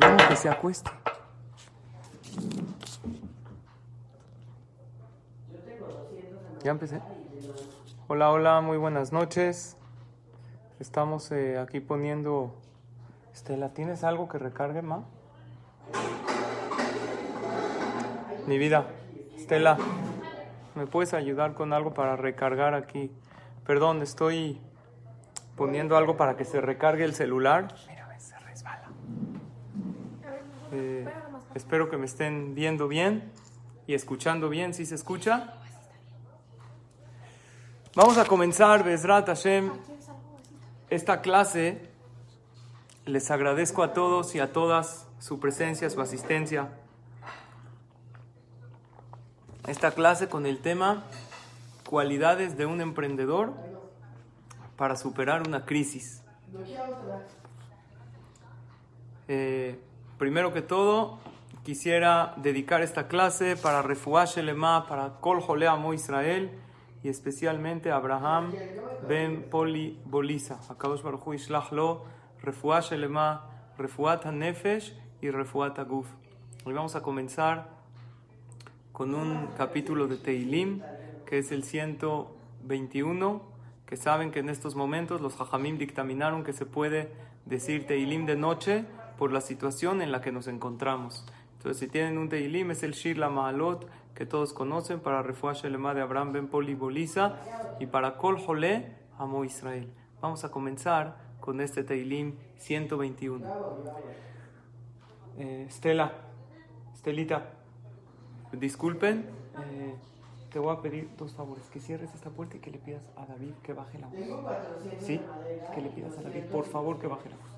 No, que se acueste. Ya empecé. Hola, hola, muy buenas noches. Estamos eh, aquí poniendo. Estela, ¿tienes algo que recargue, ma? Mi vida. Estela, ¿me puedes ayudar con algo para recargar aquí? Perdón, estoy poniendo algo para que se recargue el celular. Eh, espero que me estén viendo bien y escuchando bien. ¿Sí se escucha? Vamos a comenzar, Bezrat Hashem, esta clase. Les agradezco a todos y a todas su presencia, su asistencia. Esta clase con el tema cualidades de un emprendedor para superar una crisis. Eh, primero que todo, quisiera dedicar esta clase para Refuash Lema, para Kol Jolea Mo Israel y especialmente Abraham Ben Poli Bolisa. Akadosh Baruch Hu Ishlach Lo, Refuash Lema, Refuat Nefesh y Refuat Aguf. Hoy vamos a comenzar con un capítulo de Teilim, que es el 121, que saben que en estos momentos los Jajamim dictaminaron que se puede decir Teilim de noche por la situación en la que nos encontramos. Entonces, si tienen un Teilim, es el Shir La Maalot, que todos conocen, para Refuash Elema de Abraham Ben Poli Bolisa y para Kol Jole Amo Israel. Vamos a comenzar con este Teilim 121. Eh, Estela, Estelita, disculpen, eh, te voy a pedir dos favores, que cierres esta puerta y que le pidas a David que baje la voz. Sí, que le pidas a David, por favor, que baje la voz.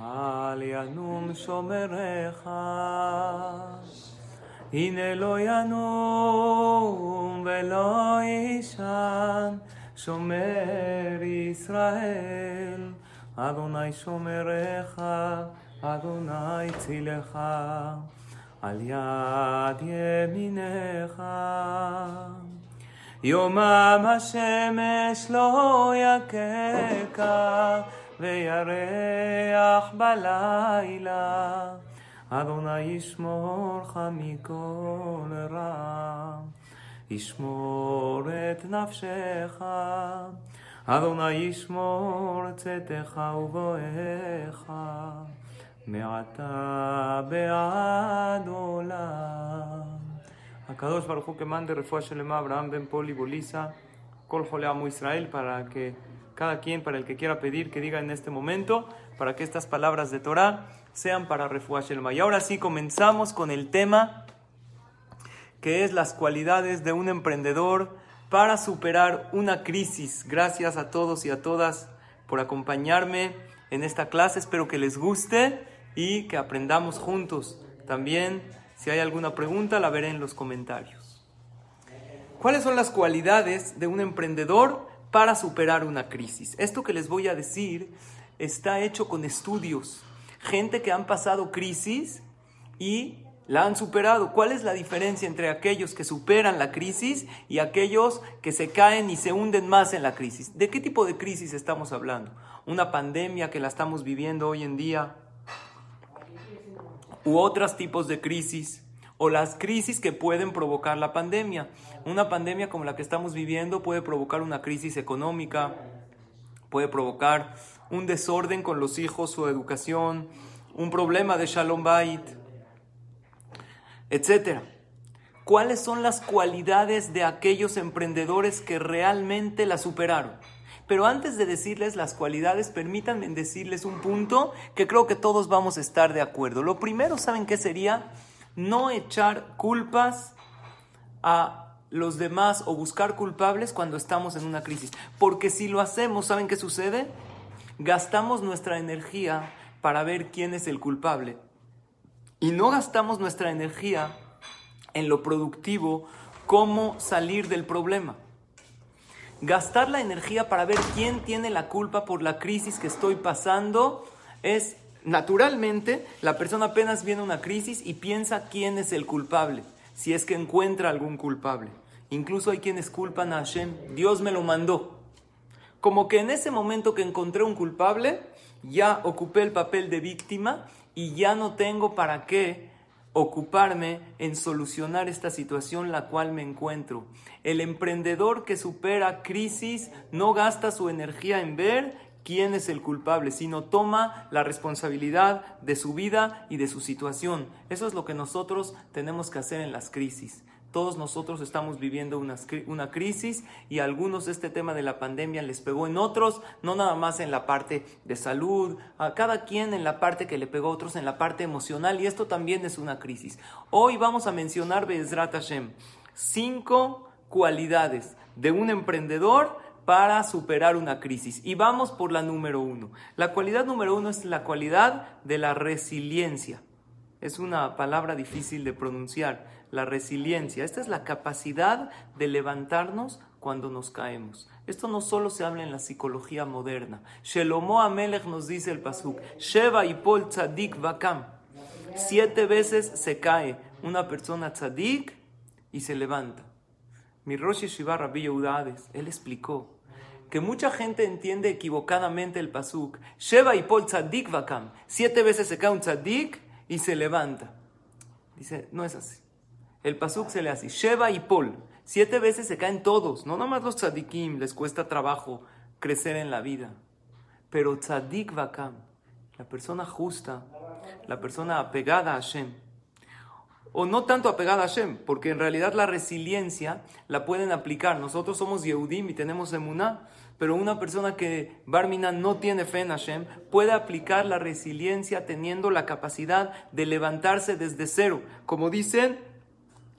אל ינום שומריך. הנה לא ינום ולא יישן, שומר ישראל, אדוני שומריך, אדוני צילך, על יד ימינך. יומם השמש לא יככה, וירח בלילה. אדוני ישמורך מכל רע. ישמור את נפשך, אדוני ישמור צאתך ובואך, מעתה בעד עולם. הקדוש ברוך הוא mande refuah shelema Abraham ben Poli Bolisa, Kol Jole Amo Israel, para que cada quien, para el que quiera pedir, que diga en este momento, para que estas palabras de Torah sean para refuah shelema. Y ahora sí comenzamos con el tema que es las cualidades de un emprendedor para superar una crisis. Gracias a todos y a todas por acompañarme en esta clase. Espero que les guste y que aprendamos juntos. También, si hay alguna pregunta, la veré en los comentarios. ¿Cuáles son las cualidades de un emprendedor para superar una crisis? Esto que les voy a decir está hecho con estudios. Gente que han pasado crisis y la han superado. ¿Cuál es la diferencia entre aquellos que superan la crisis y aquellos que se caen y se hunden más en la crisis? ¿De qué tipo de crisis estamos hablando? ¿Una pandemia que la estamos viviendo hoy en día? ¿U otros tipos de crisis? ¿O las crisis que pueden provocar la pandemia? Una pandemia como la que estamos viviendo puede provocar una crisis económica, puede provocar un desorden con los hijos, su educación, un problema de Shalom Bait, etcétera. ¿Cuáles son las cualidades de aquellos emprendedores que realmente la superaron? Pero antes de decirles las cualidades, permítanme decirles un punto que creo que todos vamos a estar de acuerdo. Lo primero, ¿saben qué sería? No echar culpas a los demás o buscar culpables cuando estamos en una crisis. Porque si lo hacemos, ¿saben qué sucede? Gastamos nuestra energía para ver quién es el culpable. Y no gastamos nuestra energía en lo productivo, cómo salir del problema. Gastar la energía para ver quién tiene la culpa por la crisis que estoy pasando es naturalmente la persona apenas viene una crisis y piensa quién es el culpable, si es que encuentra algún culpable. Incluso hay quienes culpan a Hashem, Dios me lo mandó. Como que en ese momento que encontré un culpable, ya ocupé el papel de víctima y ya no tengo para qué ocuparme en solucionar esta situación la cual me encuentro. El emprendedor que supera crisis no gasta su energía en ver quién es el culpable, sino toma la responsabilidad de su vida y de su situación. Eso es lo que nosotros tenemos que hacer en las crisis. Todos nosotros estamos viviendo una, una, crisis y a algunos este tema de la pandemia les pegó, en otros no nada más en la parte de salud, a cada quien en la parte que le pegó, a otros en la parte emocional y esto también es una crisis. Hoy vamos a mencionar Bezrat Hashem, cinco cualidades de un emprendedor para superar una crisis. Y vamos por la número uno. La cualidad número uno es la cualidad de la resiliencia. Es una palabra difícil de pronunciar la resiliencia. Esta es la capacidad de levantarnos cuando nos caemos. Esto no solo se habla en la psicología moderna. Shelomo Amelech nos dice el pasuk, Sheva y Pol tzadik vakam. Siete veces se cae una persona tzadik y se levanta. Mi Rosh Shiva Rabbi Yehudaades, él explicó que mucha gente entiende equivocadamente el pasuk. Sheva y Pol tzadik vakam. Siete veces se cae un tzadik y se levanta. Dice, no es así. El pasuk se le hace Sheva y Pol. Siete veces se caen todos. No nomás los tzadikim les cuesta trabajo crecer en la vida. Pero tzadik vakam, la persona justa, la persona apegada a Hashem, o no tanto apegada a Hashem, porque en realidad la resiliencia la pueden aplicar. Nosotros somos Yehudim y tenemos emuná, pero una persona que Barmina no tiene fe en Hashem puede aplicar la resiliencia teniendo la capacidad de levantarse desde cero. Como dicen,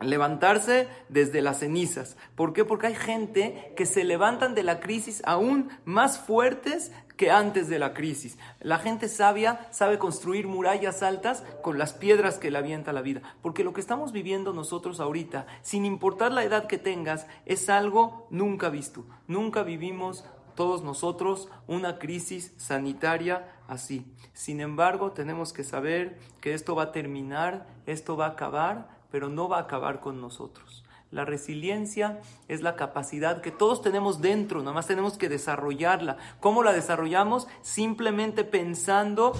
levantarse desde las cenizas. ¿Por qué? Porque hay gente que se levantan de la crisis aún más fuertes que antes de la crisis. La gente sabia sabe construir murallas altas con las piedras que le avienta la vida. Porque lo que estamos viviendo nosotros ahorita, sin importar la edad que tengas, es algo nunca visto. Nunca vivimos todos nosotros una crisis sanitaria así. Sin embargo, tenemos que saber que esto va a terminar, esto va a acabar pero no va a acabar con nosotros. La resiliencia es la capacidad que todos tenemos dentro, nada más tenemos que desarrollarla. ¿Cómo la desarrollamos? Simplemente pensando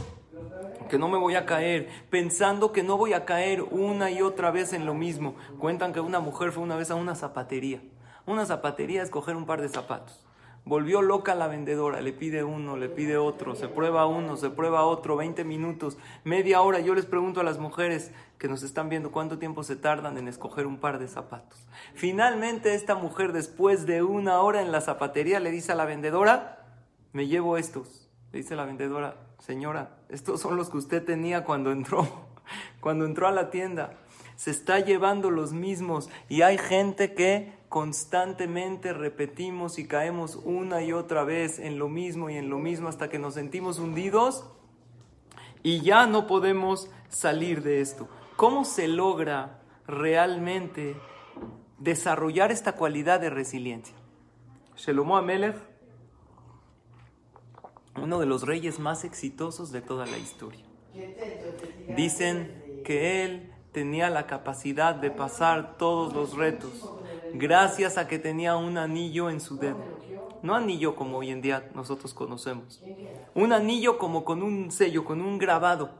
que no me voy a caer, pensando que no voy a caer una y otra vez en lo mismo. Cuentan que una mujer fue una vez a una zapatería. Una zapatería es coger un par de zapatos. Volvió loca la vendedora, le pide uno, le pide otro, se prueba uno, se prueba otro, 20 minutos, media hora. Yo les pregunto a las mujeres que nos están viendo cuánto tiempo se tardan en escoger un par de zapatos. Finalmente esta mujer después de una hora en la zapatería le dice a la vendedora, me llevo estos. Le dice la vendedora, señora, estos son los que usted tenía cuando entró, cuando entró a la tienda. Se está llevando los mismos y hay gente que constantemente repetimos y caemos una y otra vez en lo mismo y en lo mismo hasta que nos sentimos hundidos y ya no podemos salir de esto. ¿Cómo se logra realmente desarrollar esta cualidad de resiliencia? Shelomo Amelech, uno de los reyes más exitosos de toda la historia. Dicen que él tenía la capacidad de pasar todos los retos gracias a que tenía un anillo en su dedo. No anillo como hoy en día nosotros conocemos. Un anillo como con un sello, con un grabado.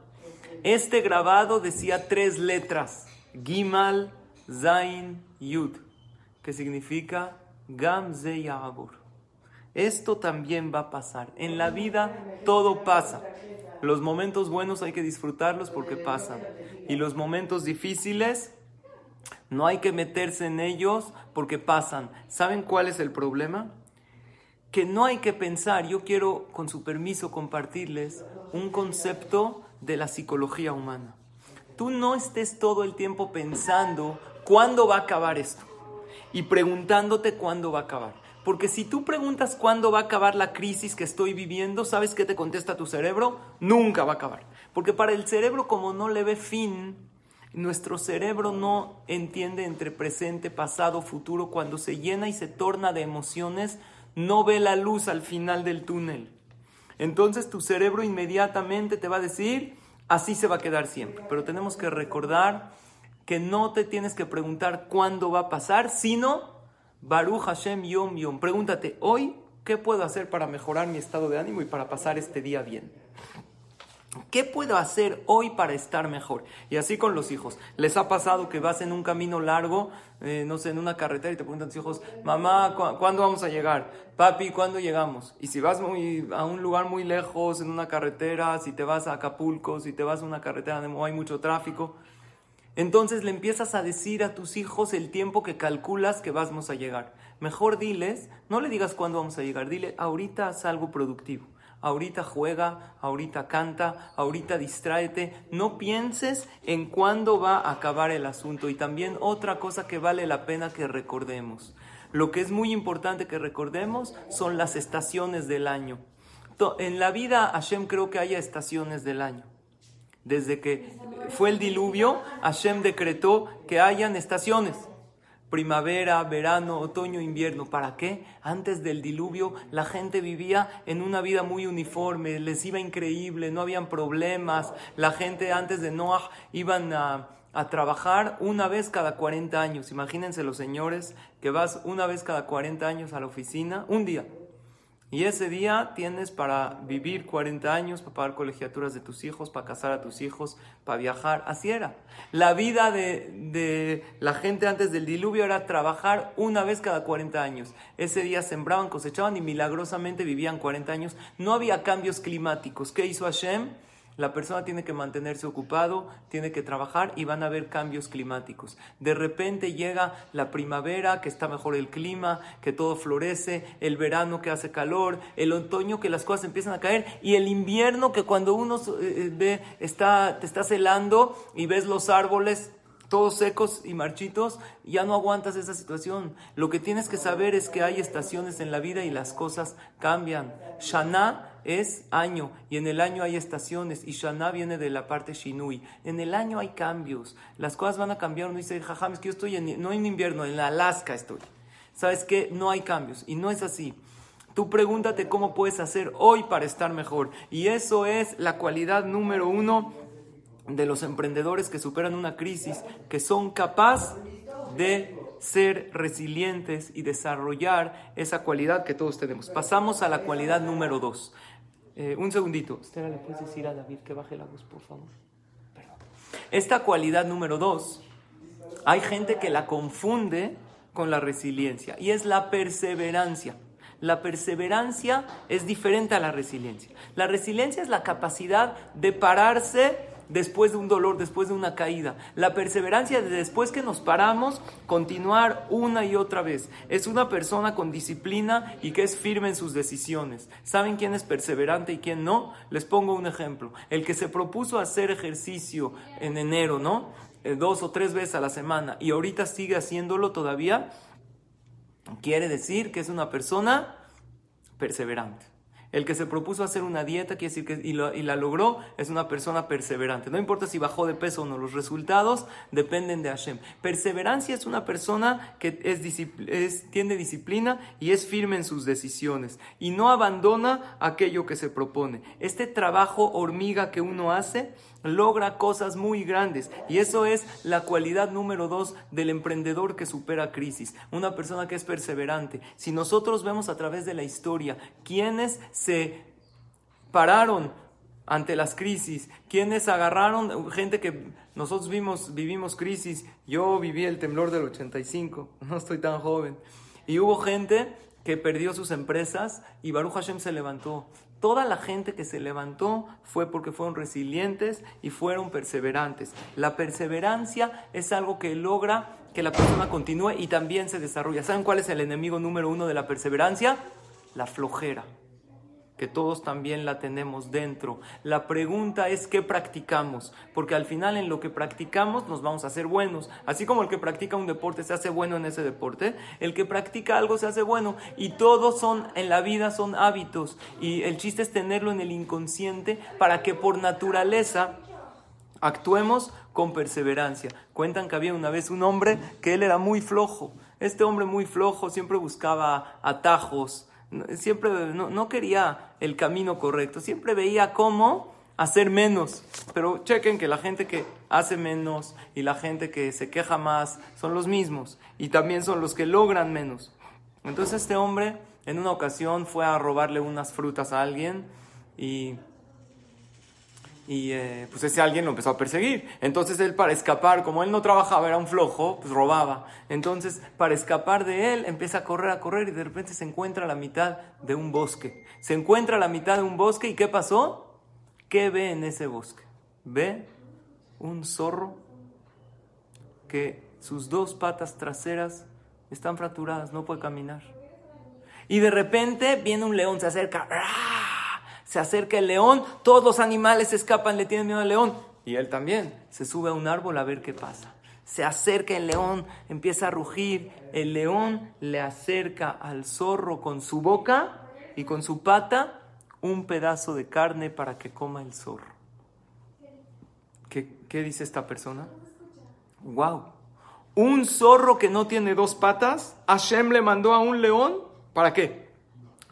Este grabado decía tres letras. Gimal, Zain, Yud. Que significa Gam Esto también va a pasar. En la vida todo pasa. Los momentos buenos hay que disfrutarlos porque pasan. Y los momentos difíciles No hay que meterse en ellos porque pasan. ¿Saben cuál es el problema? Que no hay que pensar, yo quiero con su permiso compartirles un concepto de la psicología humana. Tú no estés todo el tiempo pensando cuándo va a acabar esto y preguntándote cuándo va a acabar. Porque si tú preguntas cuándo va a acabar la crisis que estoy viviendo, ¿sabes qué te contesta tu cerebro? Nunca va a acabar. Porque para el cerebro como no le ve fin, nuestro cerebro no entiende entre presente, pasado, futuro. Cuando se llena y se torna de emociones, no ve la luz al final del túnel. Entonces tu cerebro inmediatamente te va a decir, así se va a quedar siempre. Pero tenemos que recordar que no te tienes que preguntar cuándo va a pasar, sino Baruch Hashem Yom Yom. Pregúntate, hoy, ¿qué puedo hacer para mejorar mi estado de ánimo y para pasar este día bien? ¿Qué puedo hacer hoy para estar mejor? Y así con los hijos. ¿Les ha pasado que vas en un camino largo, eh, no sé, en una carretera y te preguntan tus hijos, mamá, ¿cuándo vamos a llegar? Papi, ¿cuándo llegamos? Y si vas muy, a un lugar muy lejos, en una carretera, si te vas a Acapulco, si te vas a una carretera donde hay mucho tráfico, entonces le empiezas a decir a tus hijos el tiempo que calculas que vamos a llegar. Mejor diles, no le digas cuándo vamos a llegar, dile, ahorita haz algo productivo. Ahorita juega, ahorita canta, ahorita distráete. No pienses en cuándo va a acabar el asunto. Y también otra cosa que vale la pena que recordemos. Lo que es muy importante que recordemos son las estaciones del año. En la vida, Hashem creo que haya estaciones del año. Desde que fue el diluvio, Hashem decretó que hayan estaciones. Primavera, verano, otoño, invierno. ¿Para qué? Antes del diluvio la gente vivía en una vida muy uniforme, les iba increíble, no habían problemas. La gente antes de Noah iban a, a trabajar una vez cada 40 años. Imagínense los señores que vas una vez cada 40 años a la oficina, un día. Y ese día tienes para vivir 40 años, para pagar colegiaturas de tus hijos, para casar a tus hijos, para viajar. Así era. La vida de, de, la gente antes del diluvio era trabajar una vez cada 40 años. Ese día sembraban, cosechaban y milagrosamente vivían 40 años. No había cambios climáticos. ¿Qué hizo Hashem? La persona tiene que mantenerse ocupado, tiene que trabajar y van a haber cambios climáticos. De repente llega la primavera, que está mejor el clima, que todo florece, el verano que hace calor, el otoño que las cosas empiezan a caer y el invierno que cuando uno eh, eh, ve está te está helando y ves los árboles todos secos y marchitos, ya no aguantas esa situación. Lo que tienes que saber es que hay estaciones en la vida y las cosas cambian. Shana es año y en el año hay estaciones y Shana viene de la parte Shinui. En el año hay cambios, las cosas van a cambiar. Uno dice, jajam, es que yo estoy en, no en invierno, en Alaska estoy. ¿Sabes qué? No hay cambios y no es así. Tú pregúntate cómo puedes hacer hoy para estar mejor. Y eso es la cualidad número uno de los emprendedores que superan una crisis, que son capaces de ser resilientes y desarrollar esa cualidad que todos tenemos. Pasamos a la cualidad número dos. Eh, un segundito. ¿le puedes decir a David que baje la voz, por favor? Perdón. Esta cualidad número dos, hay gente que la confunde con la resiliencia y es la perseverancia. La perseverancia es diferente a la resiliencia. La resiliencia es la capacidad de pararse después de un dolor, después de una caída. La perseverancia de después que nos paramos, continuar una y otra vez. Es una persona con disciplina y que es firme en sus decisiones. ¿Saben quién es perseverante y quién no? Les pongo un ejemplo. El que se propuso hacer ejercicio en enero, ¿no? Eh, dos o tres veces a la semana y ahorita sigue haciéndolo todavía, quiere decir que es una persona perseverante. El que se propuso hacer una dieta quiere decir que y, la logró es una persona perseverante. No importa si bajó de peso o no, los resultados dependen de Hashem. Perseverancia es una persona que es, tiene disciplina y es firme en sus decisiones y no abandona aquello que se propone. Este trabajo hormiga que uno hace logra cosas muy grandes. Y eso es la cualidad número dos del emprendedor que supera crisis. Una persona que es perseverante. Si nosotros vemos a través de la historia quienes se pararon ante las crisis, quienes agarraron, gente que nosotros vimos, vivimos crisis, yo viví el temblor del 85, no estoy tan joven, y hubo gente que perdió sus empresas y Baruch Hashem se levantó. Toda la gente que se levantó fue porque fueron resilientes y fueron perseverantes. La perseverancia es algo que logra que la persona continúe y también se desarrolla. ¿Saben cuál es el enemigo número uno de la perseverancia? La flojera que todos también la tenemos dentro. La pregunta es qué practicamos, porque al final en lo que practicamos nos vamos a hacer buenos. Así como el que practica un deporte se hace bueno en ese deporte, el que practica algo se hace bueno y todos son en la vida son hábitos y el chiste es tenerlo en el inconsciente para que por naturaleza actuemos con perseverancia. Cuentan que había una vez un hombre que él era muy flojo. Este hombre muy flojo siempre buscaba atajos, siempre no, quería el camino correcto, siempre veía cómo hacer menos. Pero chequen que la gente que hace menos y la gente que se queja más son los mismos y también son los que logran menos. Entonces este hombre en una ocasión fue a robarle unas frutas a alguien y y eh, pues ese alguien lo empezó a perseguir. Entonces él para escapar, como él no trabajaba, era un flojo, pues robaba. Entonces para escapar de él empieza a correr, a correr y de repente se encuentra a la mitad de un bosque. Se encuentra a la mitad de un bosque y ¿qué pasó? ¿Qué ve en ese bosque? Ve un zorro que sus dos patas traseras están fracturadas, no puede caminar. Y de repente viene un león, se acerca. ¡ah! Se acerca el león, todos los animales escapan, le tienen miedo al león. Y él también se sube a un árbol a ver qué pasa. Se acerca el león, empieza a rugir. El león le acerca al zorro con su boca y con su pata un pedazo de carne para que coma el zorro. ¿Qué, dice esta persona? ¡Wow! Un zorro que no tiene dos patas, Hashem le mandó a un león, ¿para qué?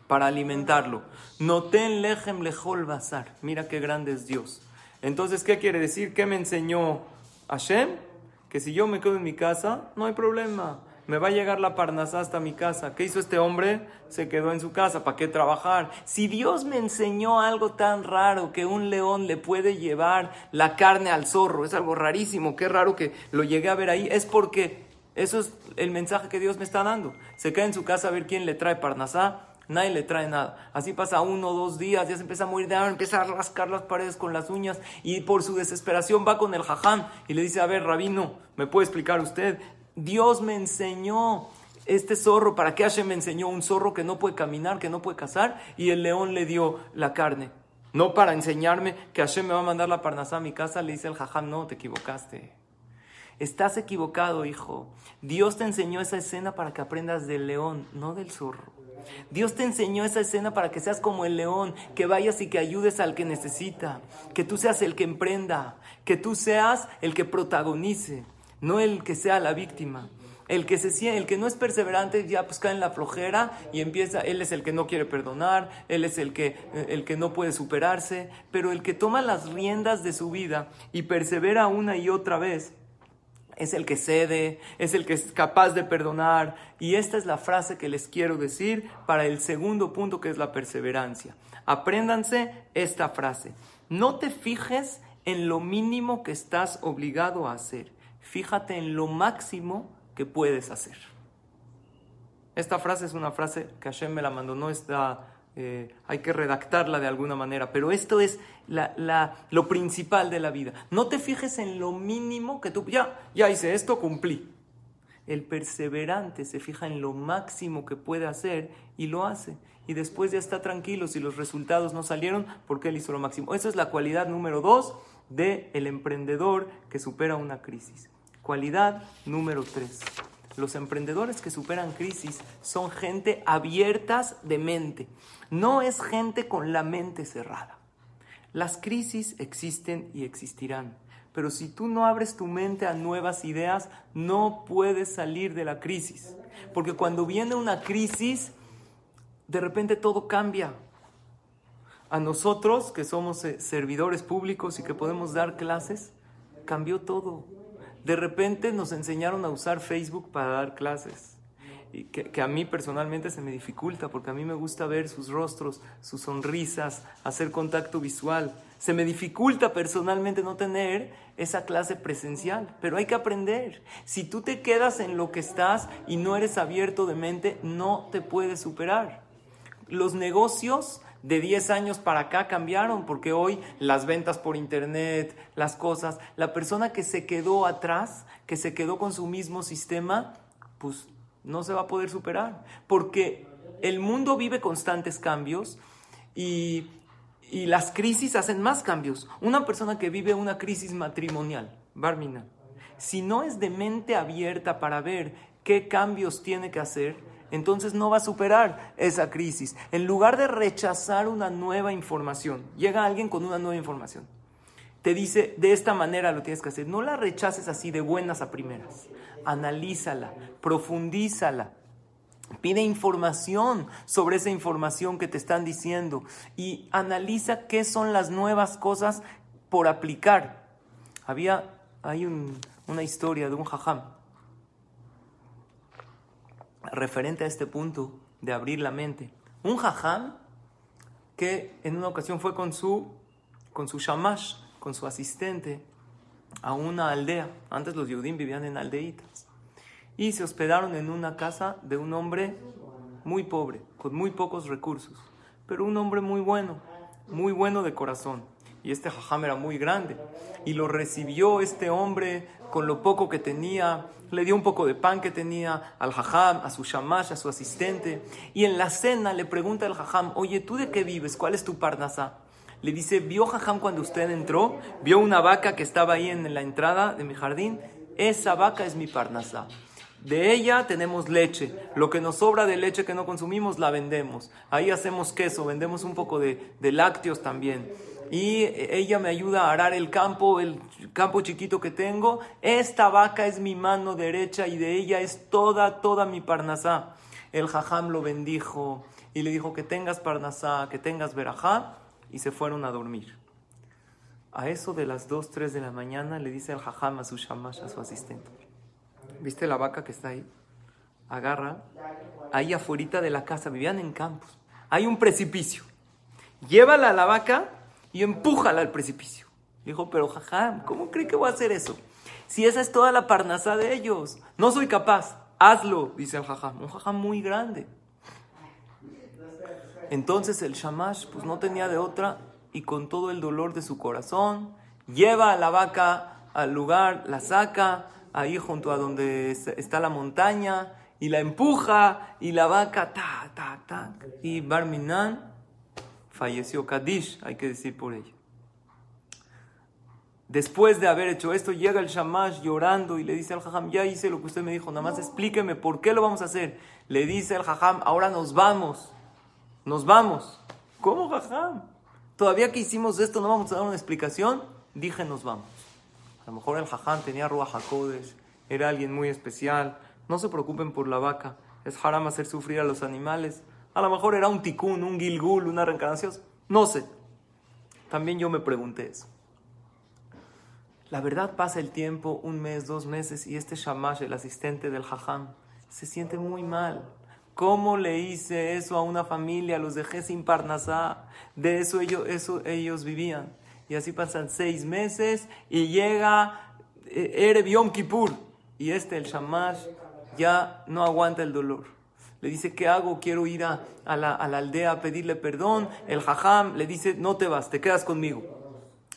Para alimentarlo. Noten lechem lejol bazar. Mira qué grande es Dios. Entonces, ¿qué quiere decir? ¿Qué me enseñó Hashem? Que si yo me quedo en mi casa, no hay problema. Me va a llegar la parnasá hasta mi casa. ¿Qué hizo este hombre? Se quedó en su casa. ¿Para qué trabajar? Si Dios me enseñó algo tan raro que un león le puede llevar la carne al zorro, es algo rarísimo. Qué raro que lo llegué a ver ahí. Es porque eso es el mensaje que Dios me está dando. Se queda en su casa a ver quién le trae parnasá nadie le trae nada. Así pasa uno o dos días, ya se empieza a morir de hambre, empieza a rascar las paredes con las uñas y por su desesperación va con el jaján y le dice, a ver, rabino, ¿me puede explicar usted? Dios me enseñó este zorro, ¿para qué Hashem me enseñó un zorro que no puede caminar, que no puede cazar? Y el león le dio la carne. No para enseñarme que Hashem me va a mandar la parnasá a mi casa, le dice el jajam, no, te equivocaste. Estás equivocado, hijo. Dios te enseñó esa escena para que aprendas del león, no del zorro. Dios te enseñó esa escena para que seas como el león, que vayas y que ayudes al que necesita, que tú seas el que emprenda, que tú seas el que protagonice, no el que sea la víctima. El que, se, el que no es perseverante ya pues cae en la flojera y empieza, él es el que no quiere perdonar, él es el que, el que no puede superarse, pero el que toma las riendas de su vida y persevera una y otra vez, es el que cede, es el que es capaz de perdonar. Y esta es la frase que les quiero decir para el segundo punto que es la perseverancia. Apréndanse esta frase. No te fijes en lo mínimo que estás obligado a hacer. Fíjate en lo máximo que puedes hacer. Esta frase es una frase que Hashem me la mandó, no está eh, hay que redactarla de alguna manera, pero esto es lo principal de la vida. No te fijes en lo mínimo que tú, ya, ya hice esto, cumplí. El perseverante se fija en lo máximo que puede hacer y lo hace. Y después ya está tranquilo si los resultados no salieron porque él hizo lo máximo. Esa es la cualidad número dos del el emprendedor que supera una crisis. Cualidad número tres. Los emprendedores que superan crisis son gente abiertas de mente. No es gente con la mente cerrada. Las crisis existen y existirán. Pero si tú no abres tu mente a nuevas ideas, no puedes salir de la crisis. Porque cuando viene una crisis, de repente todo cambia. A nosotros, que somos eh, servidores públicos y que podemos dar clases, cambió todo. De repente nos enseñaron a usar Facebook para dar clases. Y que, a mí personalmente se me dificulta porque a mí me gusta ver sus rostros, sus sonrisas, hacer contacto visual. Se me dificulta personalmente no tener esa clase presencial, pero hay que aprender. Si tú te quedas en lo que estás y no eres abierto de mente, no te puedes superar. Los negocios de 10 años para acá cambiaron, porque hoy las ventas por internet, las cosas, la persona que se quedó atrás, que se quedó con su mismo sistema, pues no se va a poder superar, porque el mundo vive constantes cambios y, y las crisis hacen más cambios. Una persona que vive una crisis matrimonial, Barmina, si no es de mente abierta para ver qué cambios tiene que hacer, entonces no va a superar esa crisis. En lugar de rechazar una nueva información, llega alguien con una nueva información. Te dice, de esta manera lo tienes que hacer. No la rechaces así de buenas a primeras. Analízala, profundízala. Pide información sobre esa información que te están diciendo y analiza qué son las nuevas cosas por aplicar. Había, hay una historia de un jajam referente a este punto de abrir la mente. Un jajam que en una ocasión fue con su, con su shamash, con su asistente, a una aldea. Antes los Yehudim vivían en aldeitas. Y se hospedaron en una casa de un hombre muy pobre, con muy pocos recursos, pero un hombre muy bueno, muy bueno de corazón. Y este jajam era muy grande. Y lo recibió este hombre con lo poco que tenía, le dio un poco de pan que tenía al jajam, a su shamash, a su asistente. Y en la cena le pregunta al jajam, oye, ¿tú de qué vives? ¿Cuál es tu parnasá? Le dice, ¿vio jajam cuando usted entró? ¿Vio una vaca que estaba ahí en la entrada de mi jardín? Esa vaca es mi parnasá. De ella tenemos leche. Lo que nos sobra de leche que no consumimos la vendemos. Ahí hacemos queso, vendemos un poco de, de lácteos también y ella me ayuda a arar el campo, el campo chiquito que tengo. Esta vaca es mi mano derecha y de ella es toda, toda mi parnasá. El jajam lo bendijo y le dijo que tengas parnasá, que tengas verajá y se fueron a dormir. A eso de las 2, 3 de la mañana le dice el jajam a su shamash, a su asistente. ¿Viste la vaca que está ahí? Agarra, ahí afuera de la casa, vivían en campos. Hay un precipicio. Llévala a la vaca y empújala al precipicio. Dijo, pero jajam, ¿cómo cree que voy a hacer eso? Si esa es toda la parnasá de ellos, no soy capaz, hazlo, dice el jajam, un jajam muy grande. Entonces el shamash pues no tenía de otra y con todo el dolor de su corazón lleva a la vaca al lugar, la saca ahí junto a donde está la montaña y la empuja y la vaca ta ta ta y Barminan falleció Kadish, hay que decir por ella. Después de haber hecho esto, llega el Shamash llorando y le dice al Jajam, ya hice lo que usted me dijo, nada más explíqueme por qué lo vamos a hacer. Le dice el Jajam, ahora nos vamos, nos vamos. ¿Cómo Jajam? Todavía que hicimos esto no vamos a dar una explicación. Dije, nos vamos. A lo mejor el Jajam tenía Ruach HaKodesh, era alguien muy especial. No se preocupen por la vaca, es haram hacer sufrir a los animales. A lo mejor era un ticún, un gilgul, una reencarnación. No sé. También yo me pregunté eso. La verdad pasa el tiempo, un mes, dos meses, y este Shamash, el asistente del Jajam, se siente muy mal. ¿Cómo le hice eso a una familia? Los dejé sin parnasá. De eso ellos, eso ellos vivían. Y así pasan seis meses y llega eh, Erev Yom Kippur. Y este, el Shamash, ya no aguanta el dolor le dice, ¿qué hago? Quiero ir a, la, aldea a pedirle perdón. El jajam le dice, no te vas, te quedas conmigo.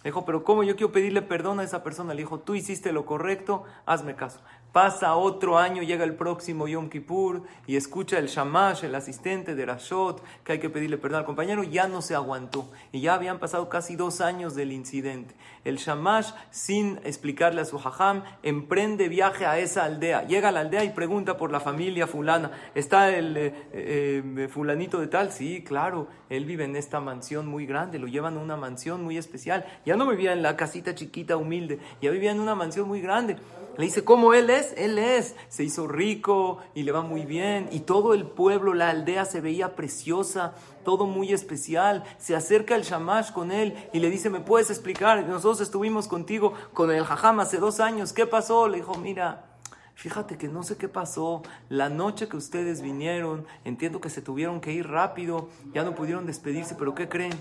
Le dijo, pero ¿cómo yo quiero pedirle perdón a esa persona? Le dijo, tú hiciste lo correcto, hazme caso. Pasa otro año, llega el próximo Yom Kippur y escucha el Shamash, el asistente de Rashot, que hay que pedirle perdón al compañero, ya no se aguantó. Y ya habían pasado casi dos años del incidente. El Shamash, sin explicarle a su hajam, emprende viaje a esa aldea. Llega a la aldea y pregunta por la familia fulana. ¿Está el eh, eh, fulanito de tal? Sí, claro. Él vive en esta mansión muy grande, lo llevan a una mansión muy especial. Ya no vivía en la casita chiquita, humilde, ya vivía en una mansión muy grande. Le dice, ¿cómo él es? Él es. Se hizo rico y le va muy bien. Y todo el pueblo, la aldea se veía preciosa, todo muy especial. Se acerca el shamash con él y le dice, ¿me puedes explicar? Nosotros estuvimos contigo con el jajam hace dos años. ¿Qué pasó? Le dijo, mira, Fíjate que no sé qué pasó. La noche que ustedes vinieron, entiendo que se tuvieron que ir rápido, ya no pudieron despedirse, pero ¿qué creen?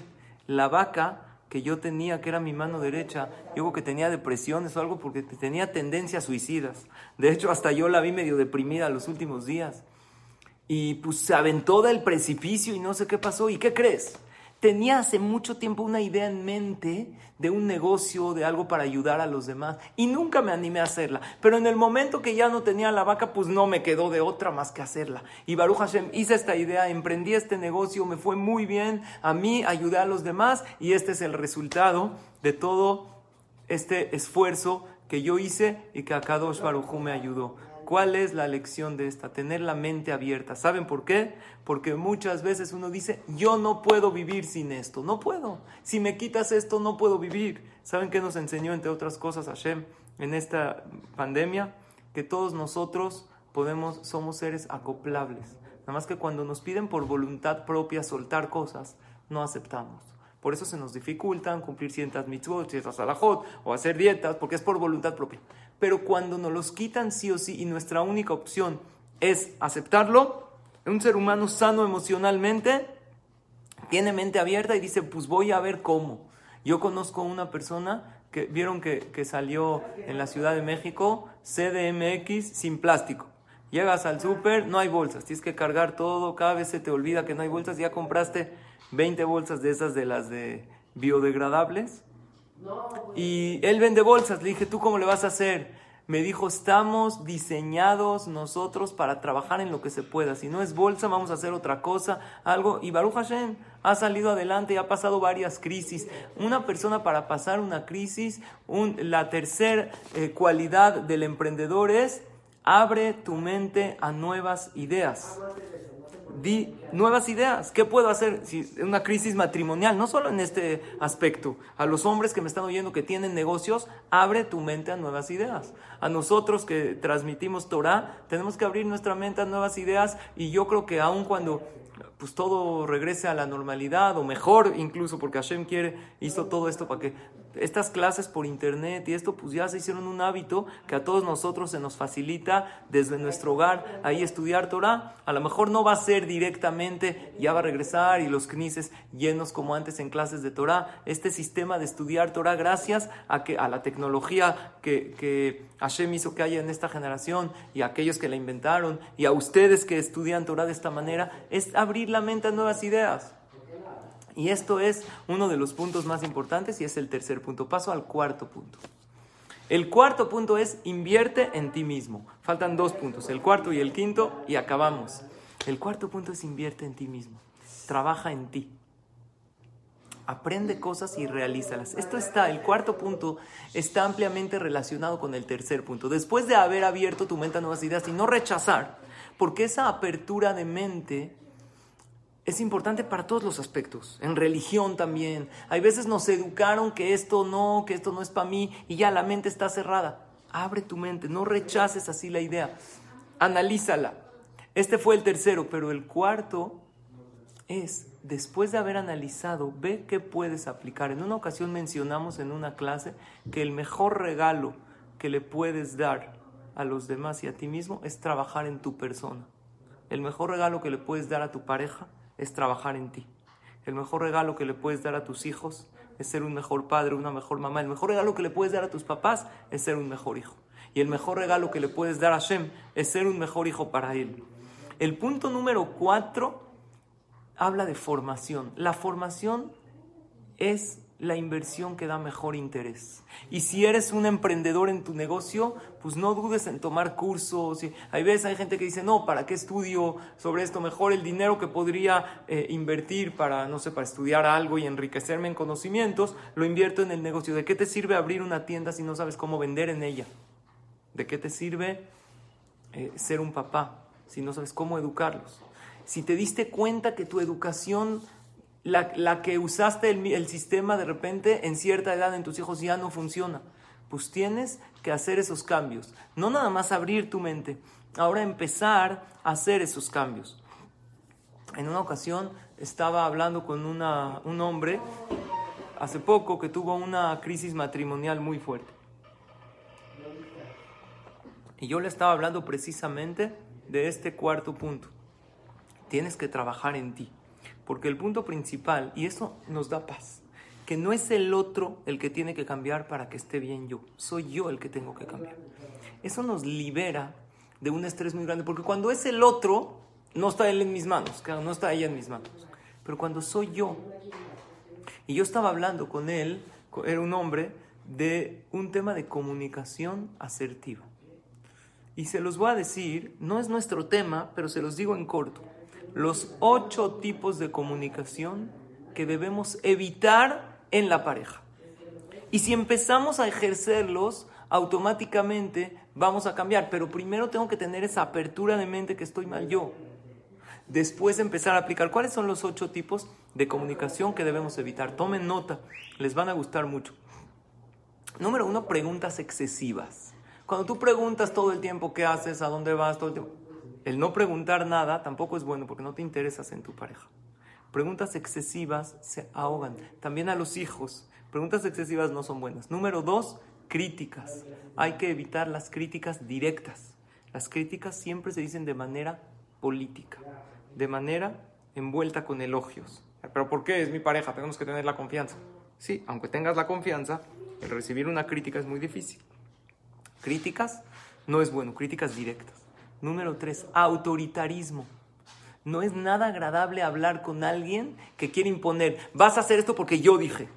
La vaca que yo tenía, que era mi mano derecha, digo que tenía depresiones o algo porque tenía tendencias suicidas. De hecho, hasta yo la vi medio deprimida los últimos días. Y pues se aventó del precipicio y no sé qué pasó. ¿Y qué crees? tenía hace mucho tiempo una idea en mente de un negocio, de algo para ayudar a los demás, y nunca me animé a hacerla. Pero en el momento que ya no tenía la vaca, pues no me quedó de otra más que hacerla. Y Baruch Hashem hice esta idea, emprendí este negocio, me fue muy bien, a mí ayudé a los demás, y este es el resultado de todo este esfuerzo que yo hice y que Akadosh Baruj me ayudó. ¿Cuál es la lección de esta? Tener la mente abierta. ¿Saben por qué? Porque muchas veces uno dice, yo no puedo vivir sin esto, no puedo. Si me quitas esto, no puedo vivir. ¿Saben qué nos enseñó, entre otras cosas, Hashem en esta pandemia? Que todos nosotros podemos, somos seres acoplables. Nada más que cuando nos piden por voluntad propia soltar cosas, no aceptamos. Por eso se nos dificultan cumplir ciertas mitzvot, ciertas alajot o hacer dietas, porque es por voluntad propia pero cuando nos los quitan sí o sí y nuestra única opción es aceptarlo, un ser humano sano emocionalmente tiene mente abierta y dice, pues voy a ver cómo. Yo conozco una persona que vieron que, que salió en la Ciudad de México CDMX sin plástico. Llegas al súper, no hay bolsas, tienes que cargar todo, cada vez se te olvida que no hay bolsas, ya compraste 20 bolsas de esas de las de biodegradables y él vende bolsas. Le dije, ¿tú cómo le vas a hacer? Me dijo, estamos diseñados nosotros para trabajar en lo que se pueda. Si no es bolsa, vamos a hacer otra cosa, algo. Y Baruch Hashem ha salido adelante y ha pasado varias crisis. Una persona para pasar una crisis, la tercera eh, cualidad del emprendedor es abre tu mente a nuevas ideas di nuevas ideas. ¿Qué puedo hacer si una crisis matrimonial? No solo en este aspecto. A los hombres que me están oyendo que tienen negocios, abre tu mente a nuevas ideas. A nosotros que transmitimos Torah, tenemos que abrir nuestra mente a nuevas ideas y yo creo que aun cuando pues todo regrese a la normalidad o mejor incluso porque Hashem quiere, hizo todo esto para que estas clases por internet y esto pues ya se hicieron un hábito que a todos nosotros se nos facilita desde nuestro hogar ahí estudiar Torah. A lo mejor no va a ser directamente, ya va a regresar y los knises llenos como antes en clases de Torah. Este sistema de estudiar Torah gracias a, que, a la tecnología que, que Hashem hizo que haya en esta generación y a aquellos que la inventaron y a ustedes que estudian Torah de esta manera, es abrir la mente a nuevas ideas. Y esto es uno de los puntos más importantes y es el tercer punto. Paso al cuarto punto. El cuarto punto es invierte en ti mismo. Faltan dos puntos, el cuarto y el quinto, y acabamos. El cuarto punto es invierte en ti mismo. Trabaja en ti. Aprende cosas y realízalas. Esto está, el cuarto punto está ampliamente relacionado con el tercer punto. Después de haber abierto tu mente a nuevas ideas y no rechazar, porque esa apertura de mente es importante para todos los aspectos, en religión también. Hay veces nos educaron que esto no, que esto no es para mí y ya la mente está cerrada. Abre tu mente, no rechaces así la idea, analízala. Este fue el tercero, pero el cuarto es, después de haber analizado, ve qué puedes aplicar. En una ocasión mencionamos en una clase que el mejor regalo que le puedes dar a los demás y a ti mismo es trabajar en tu persona. El mejor regalo que le puedes dar a tu pareja es trabajar en ti. El mejor regalo que le puedes dar a tus hijos es ser un mejor padre, una mejor mamá. El mejor regalo que le puedes dar a tus papás es ser un mejor hijo. Y el mejor regalo que le puedes dar a Shem es ser un mejor hijo para él. El punto número cuatro habla de formación. La formación es la inversión que da mejor interés. Y si eres un emprendedor en tu negocio, pues no dudes en tomar cursos. Hay veces hay gente que dice, no, ¿para qué estudio sobre esto? Mejor el dinero que podría eh, invertir para, no sé, para estudiar algo y enriquecerme en conocimientos, lo invierto en el negocio. ¿De qué te sirve abrir una tienda si no sabes cómo vender en ella? ¿De qué te sirve eh, ser un papá si no sabes cómo educarlos? Si te diste cuenta que tu educación la, que usaste el, sistema de repente en cierta edad en tus hijos ya no funciona. Pues tienes que hacer esos cambios. No nada más abrir tu mente, ahora empezar a hacer esos cambios. En una ocasión estaba hablando con un hombre hace poco que tuvo una crisis matrimonial muy fuerte. Y yo le estaba hablando precisamente de este cuarto punto. Tienes que trabajar en ti. Porque el punto principal, y eso nos da paz, que no es el otro el que tiene que cambiar para que esté bien yo, soy yo el que tengo que cambiar. Eso nos libera de un estrés muy grande, porque cuando es el otro, no está él en mis manos, no está ella en mis manos. Pero cuando soy yo Y yo estaba hablando con él, era un hombre, de un tema de comunicación asertiva. Y se los voy a decir, no es nuestro tema, pero se los digo en corto. Los ocho tipos de comunicación que debemos evitar en la pareja. Y si empezamos a ejercerlos, automáticamente vamos a cambiar. Pero primero tengo que tener esa apertura de mente que estoy mal yo. Después empezar a aplicar. ¿Cuáles son los ocho tipos de comunicación que debemos evitar? Tomen nota, les van a gustar mucho. Número uno, preguntas excesivas. Cuando tú preguntas todo el tiempo qué haces, a dónde vas, todo el tiempo. El no preguntar nada tampoco es bueno porque no te interesas en tu pareja. Preguntas excesivas se ahogan. También a los hijos. Preguntas excesivas no son buenas. Número dos, críticas. Hay que evitar las críticas directas. Las críticas siempre se dicen de manera política, de manera envuelta con elogios. Pero ¿por qué? Es mi pareja, tenemos que tener la confianza. Sí, aunque tengas la confianza, el recibir una crítica es muy difícil. Críticas no es bueno, críticas directas. Número tres, autoritarismo. No es nada agradable hablar con alguien que quiere imponer, vas a hacer esto porque yo dije.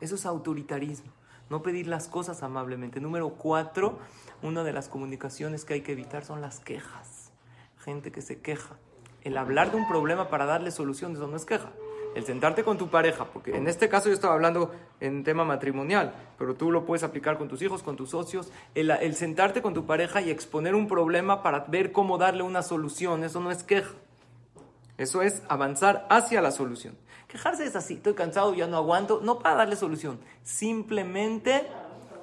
Eso es autoritarismo. No pedir las cosas amablemente. Número cuatro, una de las comunicaciones que hay que evitar son las quejas. Gente que se queja. El hablar de un problema para darle solución, eso no es queja el sentarte con tu pareja, porque en este caso yo estaba hablando en tema matrimonial, pero tú lo puedes aplicar con tus hijos, con tus socios, el, sentarte con tu pareja y exponer un problema para ver cómo darle una solución, eso no es queja, eso es avanzar hacia la solución. Quejarse es así, estoy cansado, ya no aguanto, no para darle solución, simplemente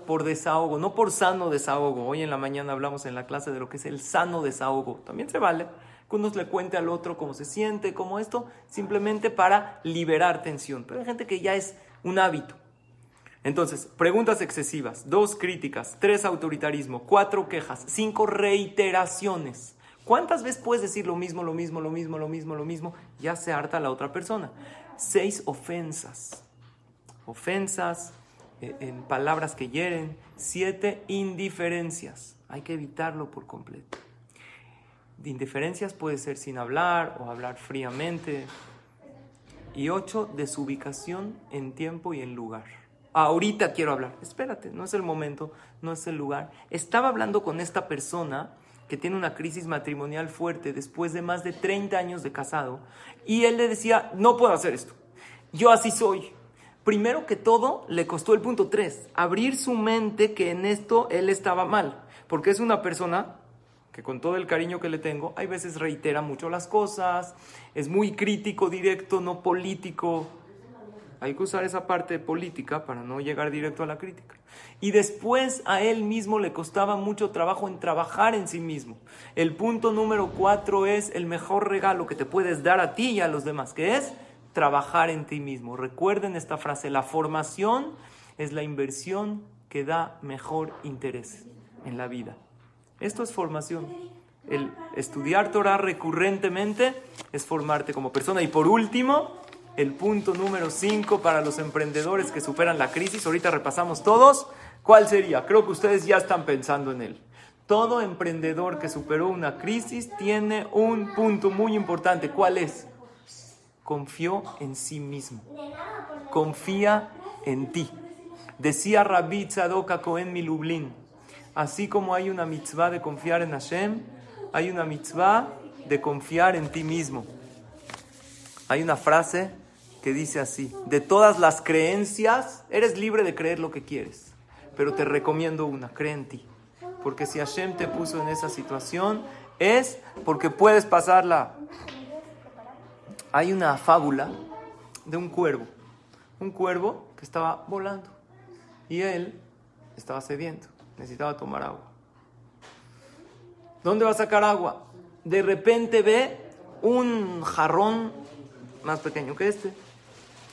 por desahogo, no por sano desahogo. Hoy en la mañana hablamos en la clase de lo que es el sano desahogo, también se vale que uno le cuente al otro cómo se siente, cómo esto, simplemente para liberar tensión. Pero hay gente que ya es un hábito. Entonces, preguntas excesivas, dos críticas, tres autoritarismo, cuatro quejas, cinco reiteraciones. ¿Cuántas veces puedes decir lo mismo, lo mismo, lo mismo, lo mismo, lo mismo? Ya se harta la otra persona. Seis ofensas. Ofensas en palabras que hieren. Siete indiferencias. Hay que evitarlo por completo de indiferencias puede ser sin hablar o hablar fríamente. Y ocho, desubicación en tiempo y en lugar. Ahorita quiero hablar. Espérate, no es el momento, no es el lugar. Estaba hablando con esta persona que tiene una crisis matrimonial fuerte después de más de 30 años de casado y él le decía, no puedo hacer esto. Yo así soy. Primero que todo, le costó el punto 3, abrir su mente que en esto él estaba mal, porque es una persona que con todo el cariño que le tengo, hay veces reitera mucho las cosas, es muy crítico, directo, no político. Hay que usar esa parte política para no llegar directo a la crítica. Y después a él mismo le costaba mucho trabajo en trabajar en sí mismo. El punto número cuatro es el mejor regalo que te puedes dar a ti y a los demás, que es trabajar en ti mismo. Recuerden esta frase, la formación es la inversión que da mejor interés en la vida. Esto es formación. El estudiar Torah recurrentemente es formarte como persona. Y por último, el punto número 5 para los emprendedores que superan la crisis. Ahorita repasamos todos. ¿Cuál sería? Creo que ustedes ya están pensando en él. Todo emprendedor que superó una crisis tiene un punto muy importante. ¿Cuál es? Confió en sí mismo. Confía en ti. Decía Rabbi Tzadok Cohen Milublin, Así como hay una mitzvah de confiar en Hashem, hay una mitzvah de confiar en ti mismo. Hay una frase que dice así, de todas las creencias, eres libre de creer lo que quieres, pero te recomiendo una, cree en ti. Porque si Hashem te puso en esa situación, es porque puedes pasarla. Hay una fábula de un cuervo, un cuervo que estaba volando y él estaba sediento necesitaba tomar agua. ¿Dónde va a sacar agua? De repente ve un jarrón más pequeño que este,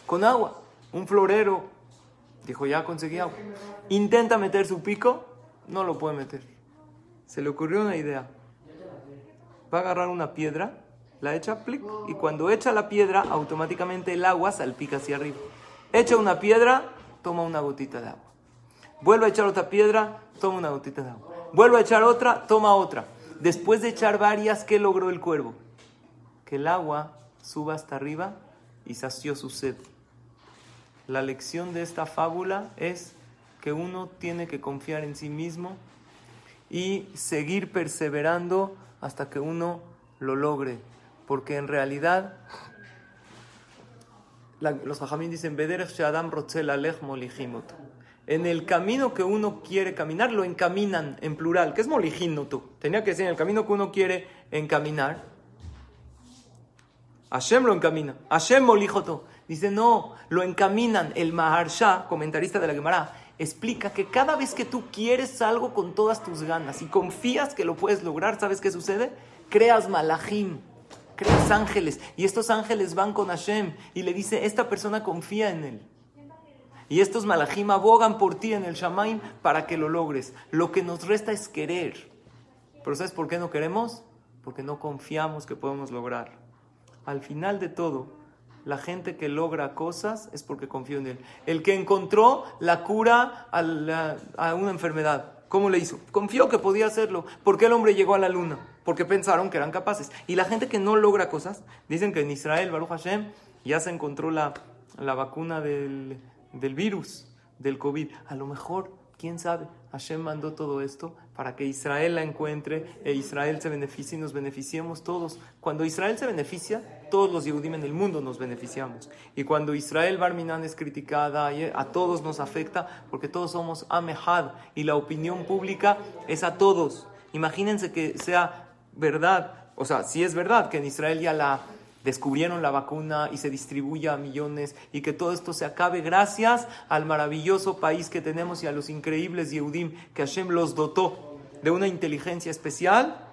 con agua, un florero. Dijo, ya conseguí agua. Intenta meter su pico, no lo puede meter. Se le ocurrió una idea. Va a agarrar una piedra, la echa, plic, y cuando echa la piedra, automáticamente el agua salpica hacia arriba. Echa una piedra, toma una gotita de agua. Vuelve a echar otra piedra, toma una gotita de agua. Vuelve a echar otra, toma otra. Después de echar varias, ¿qué logró el cuervo? Que el agua suba hasta arriba y sació su sed. La lección de esta fábula es que uno tiene que confiar en sí mismo y seguir perseverando hasta que uno lo logre. Porque en realidad, los jajamín dicen, Adam En el camino que uno quiere caminar, lo encaminan en plural, que es molijinoto. Tenía que decir, en el camino que uno quiere encaminar, Hashem lo encamina. Hashem molijoto. Dice, no, lo encaminan. El Maharsha, comentarista de la Gemara, explica que cada vez que tú quieres algo con todas tus ganas y confías que lo puedes lograr, ¿sabes qué sucede? Creas malachim, creas ángeles. Y estos ángeles van con Hashem y le dice, esta persona confía en él. Y estos malachim abogan por ti en el Shamaim para que lo logres. Lo que nos resta es querer. Pero ¿sabes por qué no queremos? Porque no confiamos que podemos lograr. Al final de todo, la gente que logra cosas es porque confió en Él. El que encontró la cura a, una enfermedad, ¿cómo le hizo? Confió que podía hacerlo. ¿Por qué el hombre llegó a la luna? Porque pensaron que eran capaces. Y la gente que no logra cosas, dicen que en Israel, Baruch Hashem, ya se encontró la, la vacuna del, del virus, del COVID. A lo mejor, quién sabe, Hashem mandó todo esto para que Israel la encuentre e Israel se beneficie y nos beneficiemos todos. Cuando Israel se beneficia, todos los Yehudim en el mundo nos beneficiamos. Y cuando Israel Barminan es criticada, a todos nos afecta porque todos somos Amehad y la opinión pública es a todos. Imagínense que sea verdad, o sea, si es verdad que en Israel ya la descubrieron la vacuna y se distribuye a millones y que todo esto se acabe gracias al maravilloso país que tenemos y a los increíbles Yehudim que Hashem los dotó de una inteligencia especial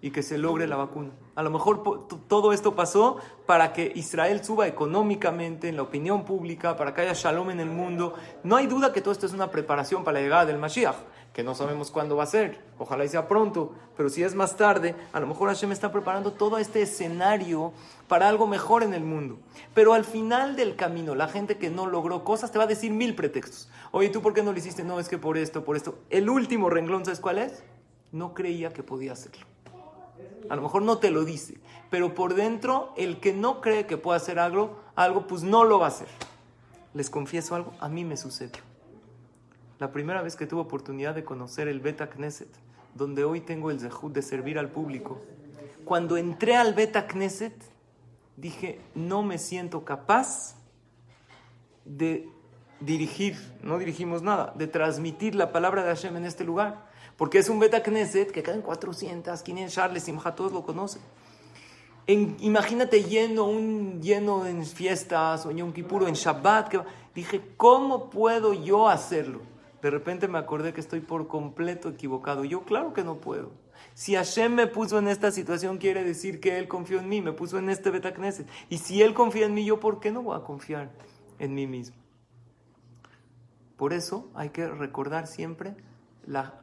y que se logre la vacuna. A lo mejor todo esto pasó para que Israel suba económicamente en la opinión pública, para que haya shalom en el mundo. No hay duda que todo esto es una preparación para la llegada del Mashiach que no sabemos cuándo va a ser, ojalá sea pronto, pero si es más tarde, a lo mejor Hashem está preparando todo este escenario para algo mejor en el mundo. Pero al final del camino, la gente que no logró cosas te va a decir mil pretextos. Oye, ¿tú por qué no lo hiciste? No, es que por esto, por esto. El último renglón, ¿sabes cuál es? No creía que podía hacerlo. A lo mejor no te lo dice, pero por dentro, el que no cree que pueda hacer algo, algo pues no lo va a hacer. Les confieso algo, a mí me sucedió la primera vez que tuve oportunidad de conocer el Beta Knesset, donde hoy tengo el zehut de servir al público. Cuando entré al Beta Knesset, dije, no me siento capaz de dirigir, no dirigimos nada, de transmitir la palabra de Hashem en este lugar. Porque es un Beta Knesset que caen 400, 500 Charles, Simha, todos lo conocen. imagínate lleno, un lleno en fiestas o en Yom Kippur en Shabbat. Dije, ¿cómo puedo yo hacerlo? De repente me acordé que estoy por completo equivocado. Yo claro que no puedo. Si Hashem me puso en esta situación, quiere decir que Él confió en mí, me puso en este Betacneset. Y si Él confía en mí, ¿yo por qué no voy a confiar en mí mismo? Por eso hay que recordar siempre la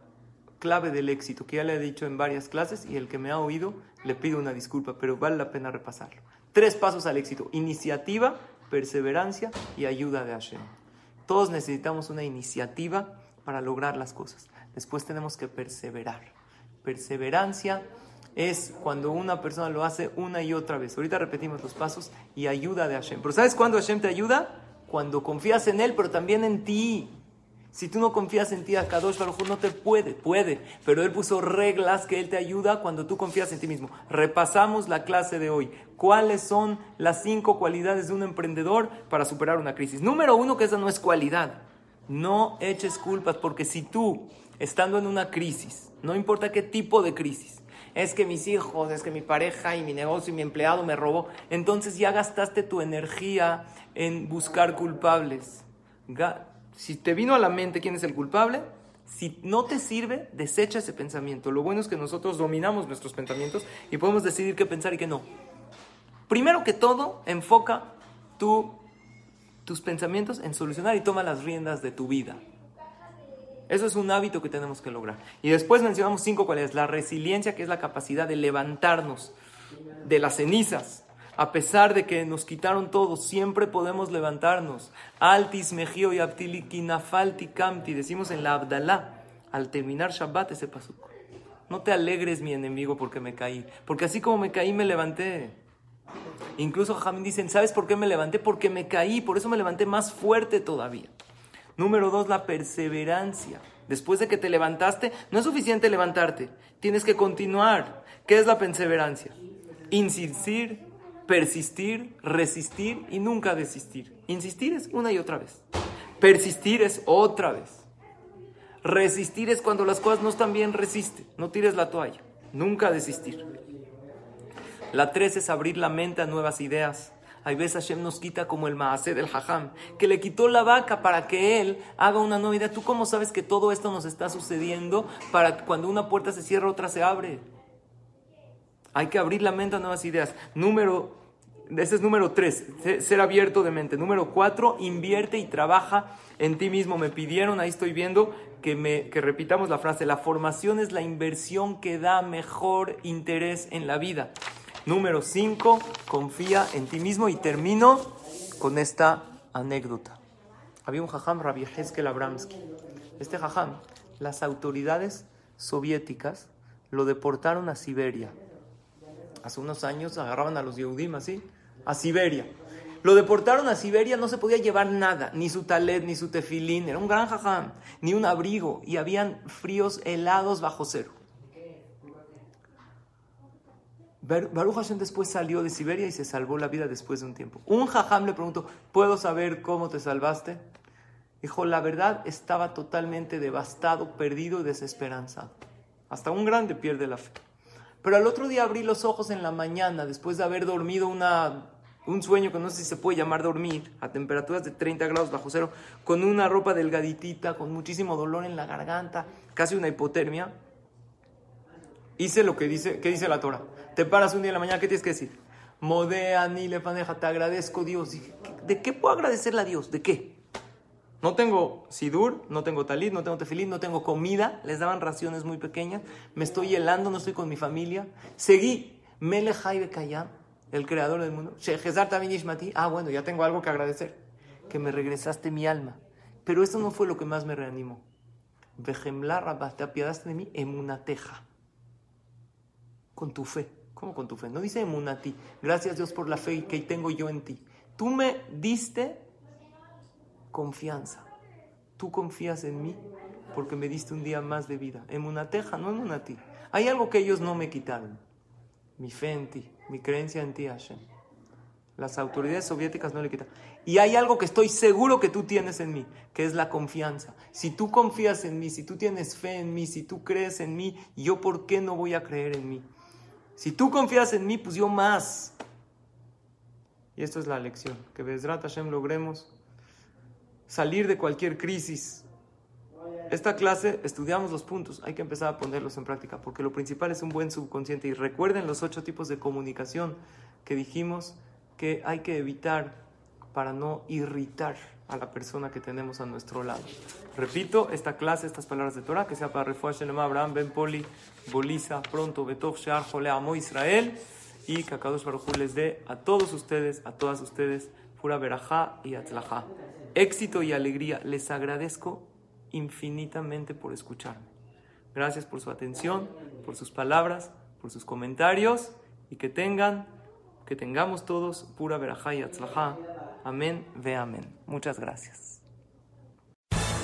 clave del éxito, que ya le he dicho en varias clases y el que me ha oído le pido una disculpa, pero vale la pena repasarlo. Tres pasos al éxito, iniciativa, perseverancia y ayuda de Hashem. Todos necesitamos una iniciativa para lograr las cosas. Después tenemos que perseverar. Perseverancia es cuando una persona lo hace una y otra vez. Ahorita repetimos los pasos y ayuda de Hashem. Pero ¿sabes cuándo Hashem te ayuda? Cuando confías en Él, pero también en ti. Si tú no confías en ti, a Kadosh Baruj no te puede, puede, pero Él puso reglas que Él te ayuda cuando tú confías en ti mismo. Repasamos la clase de hoy. ¿Cuáles son las cinco cualidades de un emprendedor para superar una crisis? Número uno, que esa no es cualidad. No eches culpas, porque si tú, estando en una crisis, no importa qué tipo de crisis, es que mis hijos, es que mi pareja y mi negocio y mi empleado me robó, entonces ya gastaste tu energía en buscar culpables si te vino a la mente quién es el culpable, si no te sirve, desecha ese pensamiento. Lo bueno es que nosotros dominamos nuestros pensamientos y podemos decidir qué pensar y qué no. Primero que todo, enfoca tus pensamientos en solucionar y toma las riendas de tu vida. Eso es un hábito que tenemos que lograr. Y después mencionamos cinco cualidades. La resiliencia, que es la capacidad de levantarnos de las cenizas a pesar de que nos quitaron todo, siempre podemos levantarnos. Altis mejio y aptilikinafalti kamti, decimos en la Abdalá, al terminar Shabbat ese pasuk. No te alegres, mi enemigo, porque me caí, porque así como me caí, me levanté. Incluso Jamín dicen, ¿sabes por qué me levanté? Porque me caí, por eso me levanté más fuerte todavía. Número dos, la perseverancia. Después de que te levantaste, no es suficiente levantarte, tienes que continuar. ¿Qué es la perseverancia? Insistir, persistir, resistir y nunca desistir. Insistir es una y otra vez. Persistir es otra vez. Resistir es cuando las cosas no están bien, resiste. No tires la toalla. Nunca desistir. La tres es abrir la mente a nuevas ideas. Hay veces Hashem nos quita como el Maasé del Hajam, que le quitó la vaca para que él haga una nueva idea. ¿Tú cómo sabes que todo esto nos está sucediendo para que cuando una puerta se cierra, otra se abre? Hay que abrir la mente a nuevas ideas. Número, ese es número tres, ser abierto de mente. Número cuatro, invierte y trabaja en ti mismo. Me pidieron, ahí estoy viendo, que, me, que repitamos la frase, la formación es la inversión que da mejor interés en la vida. Número 5, confía en ti mismo. Y termino con esta anécdota. Había un jajam, Rabbi Hezkel Abramsky. Este jajam, las autoridades soviéticas lo deportaron a Siberia. Hace unos años agarraban a los Yehudim así, a Siberia. Lo deportaron a Siberia, no se podía llevar nada, ni su talet, ni su tefilín, era un gran jajam, ni un abrigo, y habían fríos helados bajo cero. Baruch Hashem después salió de Siberia y se salvó la vida después de un tiempo. Un jajam le preguntó, ¿puedo saber cómo te salvaste? Dijo, la verdad estaba totalmente devastado, perdido y desesperanzado. Hasta un grande pierde la fe. Pero al otro día abrí los ojos en la mañana, después de haber dormido una, un sueño que no sé si se puede llamar dormir, a temperaturas de 30 grados bajo cero, con una ropa delgaditita, con muchísimo dolor en la garganta, casi una hipotermia. Hice lo que dice, ¿qué dice la Torah. Te paras un día en la mañana, ¿qué tienes que decir? Modea ni le paneja, te agradezco Dios. ¿De qué puedo agradecerle a Dios? ¿De qué? No tengo sidur, no tengo talit, no tengo tefilín, no tengo comida. Les daban raciones muy pequeñas. Me estoy helando, no estoy con mi familia. Seguí. Melechai Bekayam, el creador del mundo. Ah, bueno, ya tengo algo que agradecer. Que me regresaste mi alma. Pero eso no fue lo que más me reanimó. Vejemla te apiadaste de mí, emunateja. Con tu fe. ¿Cómo con tu fe? No dice emunati. Gracias Dios por la fe que tengo yo en ti. Tú me diste confianza. Tú confías en mí porque me diste un día más de vida. Emunateja, no emunati. Hay algo que ellos no me quitaron. Mi fe en ti, mi creencia en ti, Hashem. Las autoridades soviéticas no le quitan. Y hay algo que estoy seguro que tú tienes en mí, que es la confianza. Si tú confías en mí, si tú tienes fe en mí, si tú crees en mí, ¿yo por qué no voy a creer en mí? Si tú confías en mí, pues yo más. Y esto es la lección, que Bezrat Hashem logremos salir de cualquier crisis. Esta clase estudiamos los puntos, hay que empezar a ponerlos en práctica, porque lo principal es un buen subconsciente. Y recuerden los ocho tipos de comunicación que dijimos que hay que evitar para no irritar a la persona que tenemos a nuestro lado. Repito, esta clase, estas palabras de Torah, que sea para Refuah Shelema, Abraham, Ben Poli, Bolisa, pronto, Betov, Shear, Jole, Amo, Israel, y que Baruj les dé a todos ustedes, a todas ustedes, pura verajá y atzlajá. Éxito y alegría. Les agradezco infinitamente por escucharme. Gracias por su atención, por sus palabras, por sus comentarios, y que tengan, que tengamos todos pura verajá y atzlajá. Amén, ve amén. Muchas gracias.